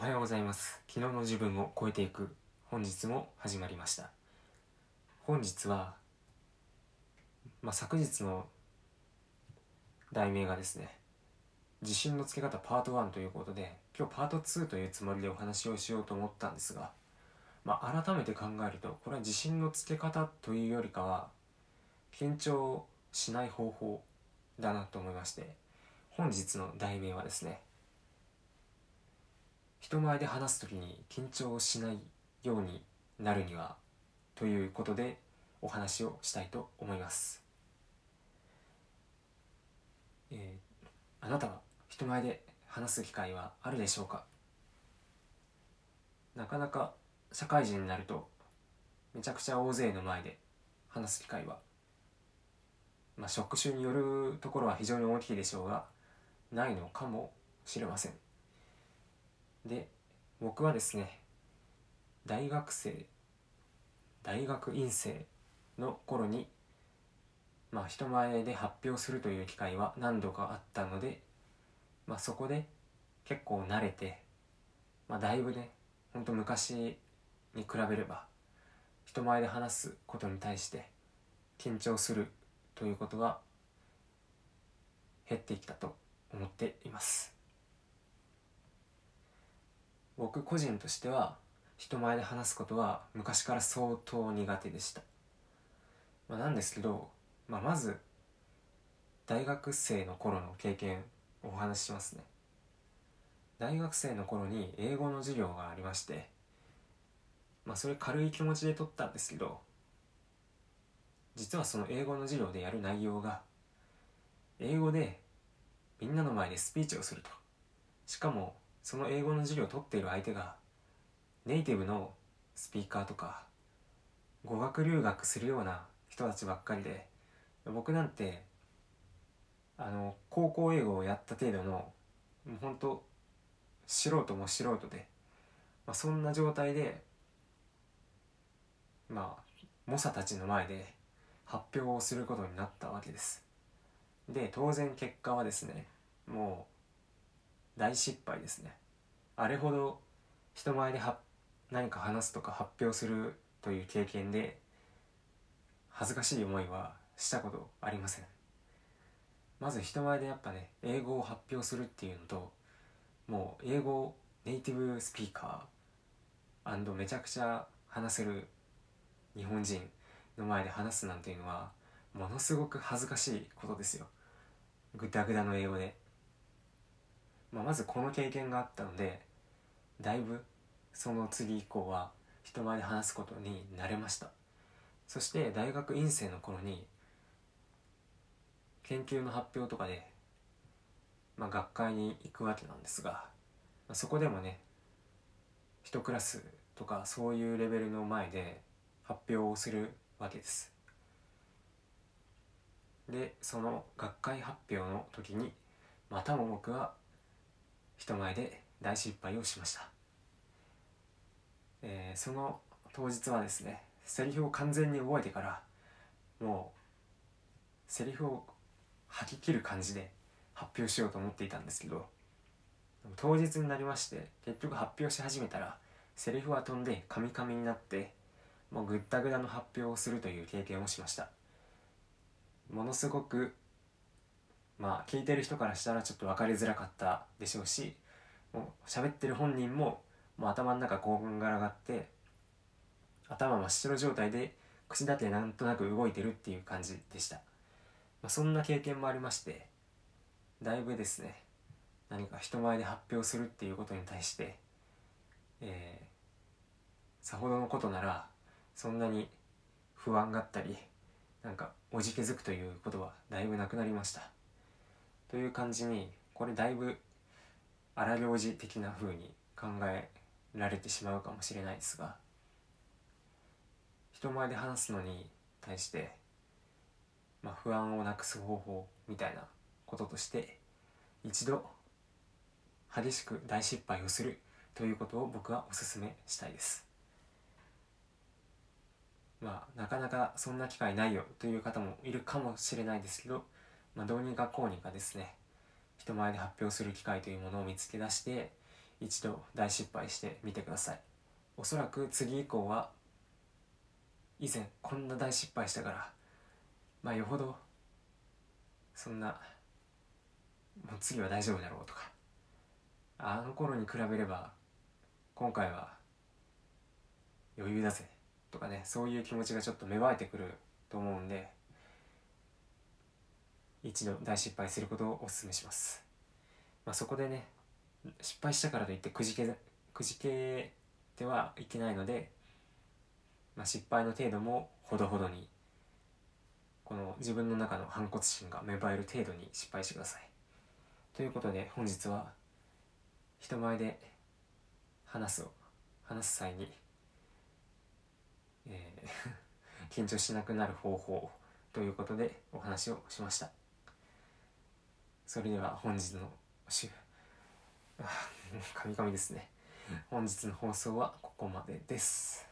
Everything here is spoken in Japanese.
おはようございます。昨日の自分を超えていく。本日も始まりました。本日は、まあ、昨日の題名がですね自信のつけ方パート1ということで今日パート2というつもりでお話をしようと思ったんですが、まあ、改めて考えるとこれは自信のつけ方というよりかは緊張しない方法だなと思いまして本日の題名はですね人前で話す時に緊張しないようになるにはということでお話をしたいと思います、えー、あなたは人前で話す機会はあるでしょうか？なかなか社会人になるとめちゃくちゃ大勢の前で話す機会はまあ職種によるところは非常に大きいでしょうがないのかもしれません。で僕はですね大学生大学院生の頃にまあ人前で発表するという機会は何度かあったので、まあ、そこで結構慣れて、まあ、だいぶねほんと昔に比べれば人前で話すことに対して緊張するということは減ってきたと思っています。僕個人としては人前で話すことは昔から相当苦手でした、まあ、なんですけど、まあ、まず大学生の頃の経験をお話ししますね。大学生の頃に英語の授業がありましてまあそれ軽い気持ちで取ったんですけど実はその英語の授業でやる内容が英語でみんなの前でスピーチをすると。しかもその英語の授業を取っている相手がネイティブのスピーカーとか語学留学するような人たちばっかりで僕なんてあの高校英語をやった程度のもうほんと素人も素人で、まあ、そんな状態でまあ猛者たちの前で発表をすることになったわけです。で当然結果はですねもう大失敗ですね。あれほど人前で何か話すとか発表するという経験で恥ずかしい思いはしたことありません。まず人前でやっぱね英語を発表するっていうのともう英語ネイティブスピーカーめちゃくちゃ話せる日本人の前で話すなんていうのはものすごく恥ずかしいことですよ。グダグダの英語で。まあ、まずこの経験があったのでだいぶその次以降は人前で話すことに慣れました。そして大学院生の頃に研究の発表とかで、まあ、学会に行くわけなんですが、まあ、そこでもね一クラスとかそういうレベルの前で発表をするわけです。でその学会発表の時にまたも僕は人前で大失敗をしました、えー、その当日はですねセリフを完全に覚えてからもうセリフを吐き切る感じで発表しようと思っていたんですけど当日になりまして結局発表し始めたらセリフは飛んでカミカミになってもうぐったぐだの発表をするという経験をしました。ものすごくまあ聞いてる人からしたらちょっと分かりづらかったでしょうしもう喋ってる本人ももう頭の中興奮が上がって頭真っ白状態で口だけなんとなく動いてるっていう感じでした、まあ、そんな経験もありましてだいぶですね何か人前で発表するっていうことに対して、えー、さほどのことならそんなに不安があったりなんかおじけづくということはだいぶなくなりました。という感じにこれだいぶ荒行事的な風に考えられてしまうかもしれないですが人前で話すのに対して、まあ、不安をなくす方法みたいなこととして一度激しく大失敗をするということを僕はお勧めしたいです。まあなかなかそんな機会ないよという方もいるかもしれないですけどまあ、どうにかこうにかですね人前で発表する機会というものを見つけ出して、一度大失敗してみてください。おそらく次以降は以前こんな大失敗したからまあよほどそんなもう次は大丈夫だろうとかあの頃に比べれば今回は余裕だぜとかねそういう気持ちがちょっと芽生えてくると思うんで一度大失敗することをお勧めします、まあ、そこでね失敗したからといってくじけくじけてはいけないので、まあ、失敗の程度もほどほどにこの自分の中の反骨心が芽生える程度に失敗してください。ということで本日は人前で話すを話す際に、えー 緊張しなくなる方法ということでお話をしました。それでは本日の週あカミカミですね。本日の放送はここまでです